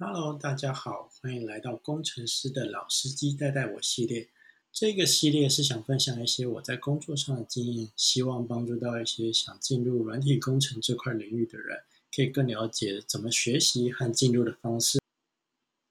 Hello，大家好，欢迎来到工程师的老司机带带我系列。这个系列是想分享一些我在工作上的经验，希望帮助到一些想进入软体工程这块领域的人，可以更了解怎么学习和进入的方式。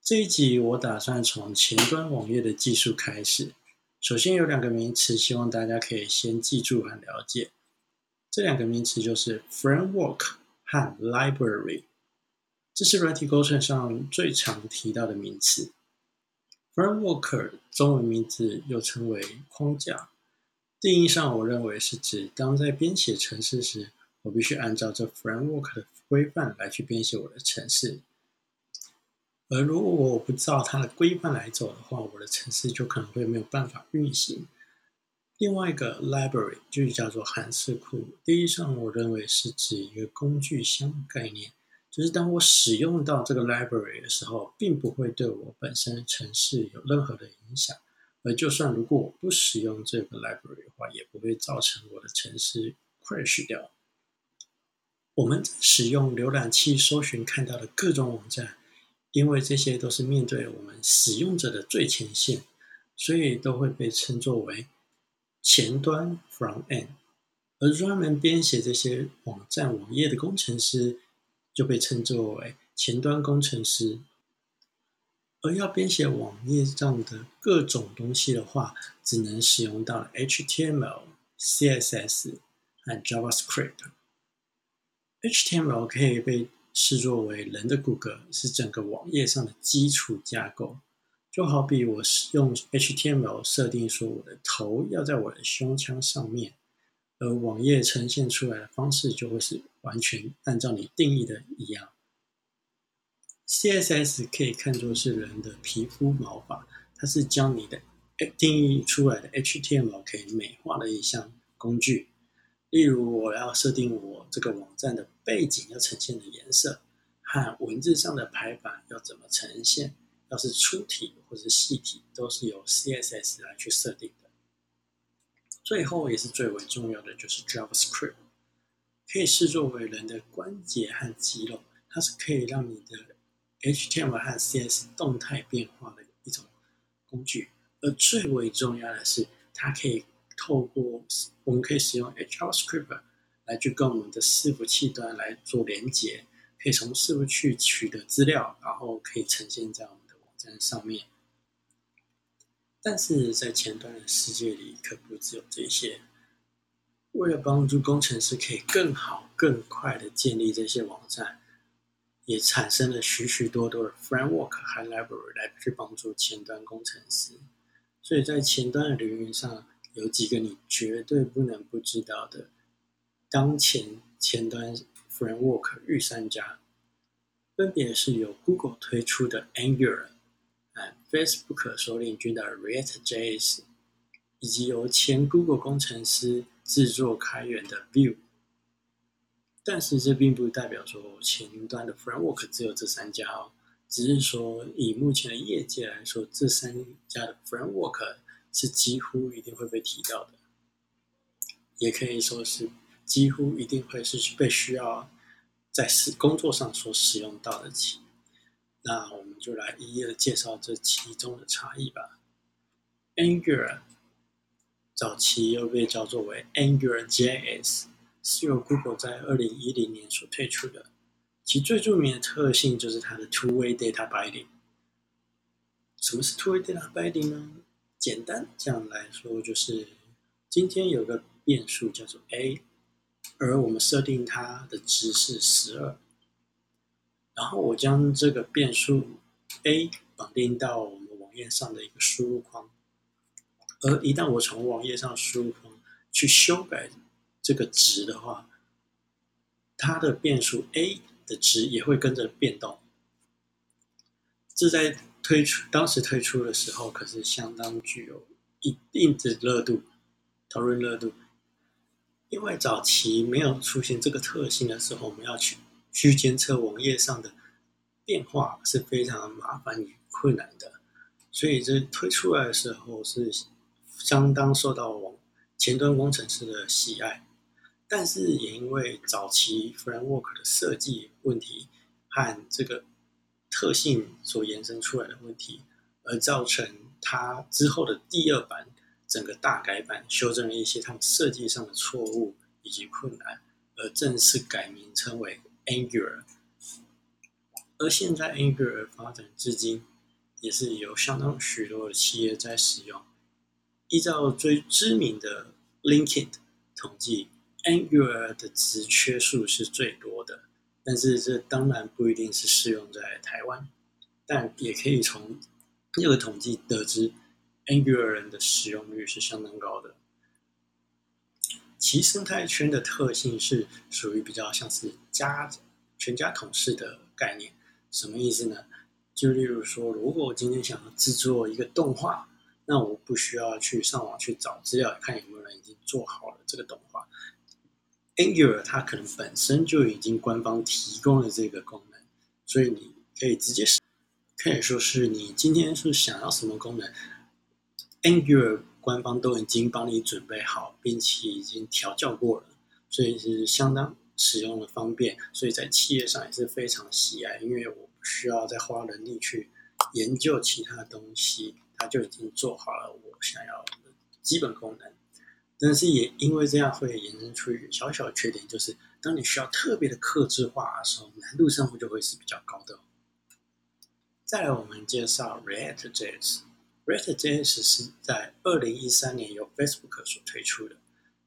这一集我打算从前端网页的技术开始。首先有两个名词，希望大家可以先记住和了解。这两个名词就是 framework 和 library。这是软体工程上最常提到的名词。Framework 中文名字又称为框架。定义上，我认为是指当在编写程式时，我必须按照这 framework 的规范来去编写我的程式。而如果我不照它的规范来走的话，我的程式就可能会没有办法运行。另外一个 library 就叫做函式库。定义上，我认为是指一个工具箱概念。就是当我使用到这个 library 的时候，并不会对我本身的程式有任何的影响。而就算如果我不使用这个 library 的话，也不会造成我的程式 crash 掉。我们使用浏览器搜寻看到的各种网站，因为这些都是面对我们使用者的最前线，所以都会被称作为前端 front end。而专门编写这些网站网页的工程师，就被称作为前端工程师，而要编写网页上的各种东西的话，只能使用到 HTML、CSS 和 JavaScript。HTML 可以被视作为人的骨骼，是整个网页上的基础架构。就好比我使用 HTML 设定说我的头要在我的胸腔上面。而网页呈现出来的方式就会是完全按照你定义的一样。CSS 可以看作是人的皮肤毛发，它是将你的定义出来的 HTML 可以美化的一项工具。例如，我要设定我这个网站的背景要呈现的颜色和文字上的排版要怎么呈现，要是粗体或者细体，都是由 CSS 来去设定的。最后也是最为重要的，就是 JavaScript，可以视作为人的关节和肌肉，它是可以让你的 HTML 和 CS 动态变化的一种工具。而最为重要的是，它可以透过我们可以使用 JavaScript 来去跟我们的伺服器端来做连接，可以从伺服器取得资料，然后可以呈现在我们的网站上面。但是在前端的世界里，可不只有这些。为了帮助工程师可以更好、更快的建立这些网站，也产生了许许多多的 framework 和 library 来去帮助前端工程师。所以在前端的领域上，有几个你绝对不能不知道的当前前端 framework 御三家，分别是由 Google 推出的 Angular。Facebook 所领军的 React.js，以及由前 Google 工程师制作开源的 Vue，但是这并不代表说前端的 Framework 只有这三家哦，只是说以目前的业界来说，这三家的 Framework 是几乎一定会被提到的，也可以说是几乎一定会是被需要在使工作上所使用到的。那我们就来一一的介绍这其中的差异吧。Angular 早期又被叫做为 AngularJS，是由 Google 在二零一零年所推出的。其最著名的特性就是它的 Two-way Data Binding。什么是 Two-way Data Binding 呢？简单讲来说，就是今天有个变数叫做 A，而我们设定它的值是十二。然后我将这个变数 a 绑定到我们网页上的一个输入框，而一旦我从网页上输入框去修改这个值的话，它的变数 a 的值也会跟着变动。这在推出当时推出的时候，可是相当具有一定的热度，讨论热度，因为早期没有出现这个特性的时候，我们要去。去监测网页上的变化是非常麻烦与困难的，所以这推出来的时候是相当受到网前端工程师的喜爱，但是也因为早期 framework 的设计问题和这个特性所延伸出来的问题，而造成它之后的第二版整个大改版，修正了一些他们设计上的错误以及困难，而正式改名称为 Angular。而现在 Angular 发展至今，也是有相当许多的企业在使用。依照最知名的 LinkedIn 统计，Angular 的职缺数是最多的。但是这当然不一定是适用在台湾，但也可以从这个统计得知，Angular 的使用率是相当高的。其生态圈的特性是属于比较像是家全家桶式的概念，什么意思呢？就例如说，如果我今天想要制作一个动画。那我不需要去上网去找资料，看有没有人已经做好了这个动画。Angular 它可能本身就已经官方提供了这个功能，所以你可以直接使，可以说是你今天是想要什么功能，Angular 官方都已经帮你准备好，并且已经调教过了，所以是相当使用的方便，所以在企业上也是非常喜爱，因为我不需要再花人力去研究其他东西。它就已经做好了我想要的基本功能，但是也因为这样会衍生出一个小小的缺点，就是当你需要特别的克制化的时候，难度上会就会是比较高的。再来，我们介绍 React JS。React JS 是在二零一三年由 Facebook 所推出的，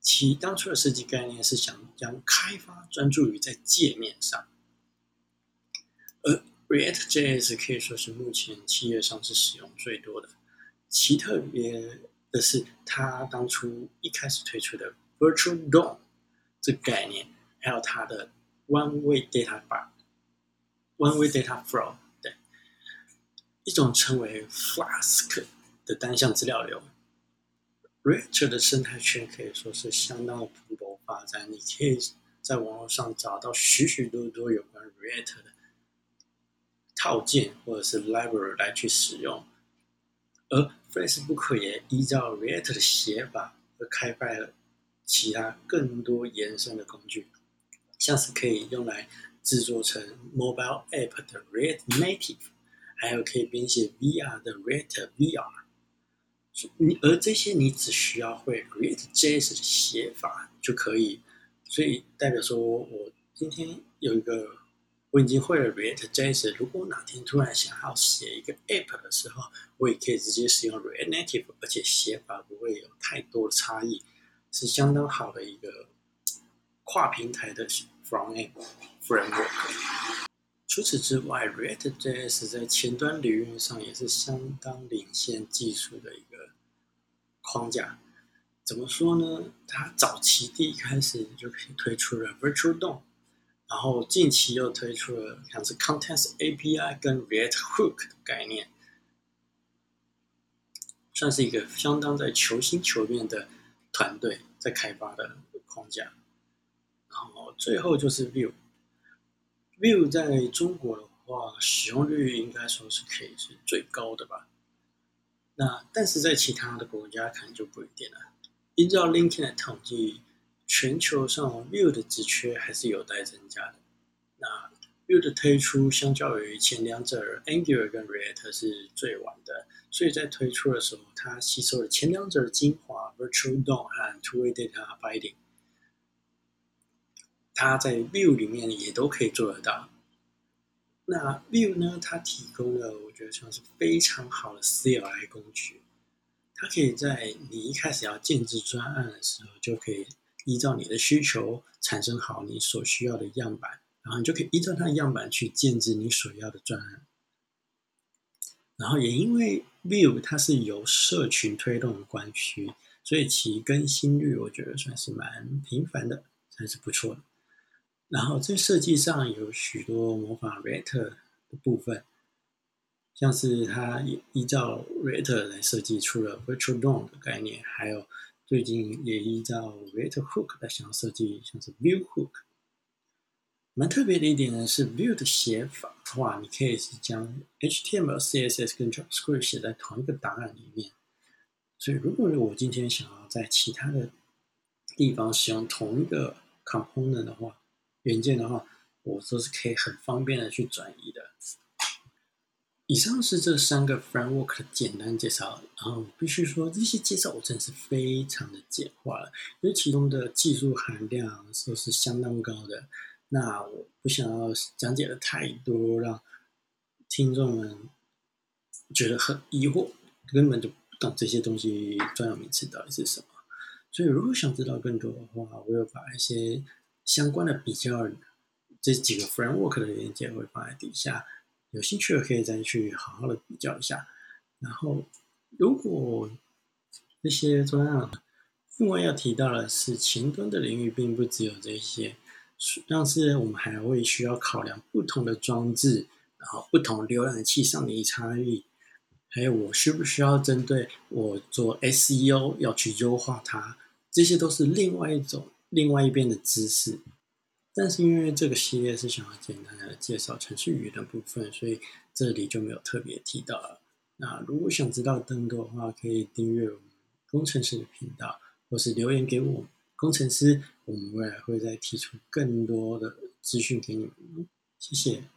其当初的设计概念是想将开发专注于在界面上，而 React JS 可以说是目前企业上是使用最多的。其特别的是，它当初一开始推出的 Virtual DOM 这个概念，还有它的 One Way Data Bar、One Way Data Flow，一种称为 Flask 的单向资料流。React 的生态圈可以说是相当蓬勃发展，你可以在网络上找到许许多多有关 React 的套件或者是 Library 来去使用。而 Facebook 也依照 React 的写法而开发了其他更多延伸的工具，像是可以用来制作成 Mobile App 的 React Native，还有可以编写 VR 的 React VR。你而这些你只需要会 React JS 的写法就可以，所以代表说我今天有一个。我已经会了 React JS，如果哪天突然想要写一个 App 的时候，我也可以直接使用 React Native，而且写法不会有太多的差异，是相当好的一个跨平台的 From A Framework。除此之外，React JS 在前端领域上也是相当领先技术的一个框架。怎么说呢？它早期第一开始就可以推出了 Virtual DOM。然后近期又推出了像是 Contents API 跟 React Hook 的概念，算是一个相当在求新求变的团队在开发的框架。然后最后就是 View Vue，Vue 在中国的话使用率应该说是可以是最高的吧。那但是在其他的国家可能就不一定了。依照 LinkedIn 的统计。全球上 Vue 的职缺还是有待增加的。那 Vue 的推出，相较于前两者 Angular 跟 React 是最晚的，所以在推出的时候，它吸收了前两者的精华，Virtual DOM 和 Two-Way Data Binding，它在 Vue 里面也都可以做得到。那 Vue 呢，它提供了我觉得算是非常好的 CLI 工具，它可以在你一开始要建置专案的时候就可以。依照你的需求产生好你所需要的样板，然后你就可以依照它的样板去建置你所要的专案。然后也因为 Vue 它是由社群推动的关系，所以其更新率我觉得算是蛮频繁的，算是不错的。然后在设计上有许多模仿 React 的部分，像是它依照 React 来设计出了 Virtual DOM 的概念，还有。最近也依照 React Hook 来想要设计，像是 View Hook。蛮特别的一点呢是 View 的写法的话，你可以是将 HTML、CSS 跟 JavaScript 写在同一个档案里面。所以如果我今天想要在其他的地方使用同一个 component 的话，元件的话，我都是可以很方便的去转移的。以上是这三个 framework 的简单介绍，然后必须说这些介绍我真的是非常的简化了，因为其中的技术含量都是相当高的。那我不想要讲解的太多，让听众们觉得很疑惑，根本就不懂这些东西专有名词到底是什么。所以如果想知道更多的话，我有把一些相关的比较这几个 framework 的连接会放在底下。有兴趣的可以再去好好的比较一下，然后如果这些专案，另外要提到的是前端的领域并不只有这些，像是我们还会需要考量不同的装置，然后不同浏览器上的差异，还有我需不需要针对我做 SEO 要去优化它，这些都是另外一种另外一边的知识。但是因为这个系列是想要简单的介绍程序语的部分，所以这里就没有特别提到了。那如果想知道更多的话，可以订阅我们工程师的频道，或是留言给我们工程师，我们未来会再提出更多的资讯给你们。谢谢。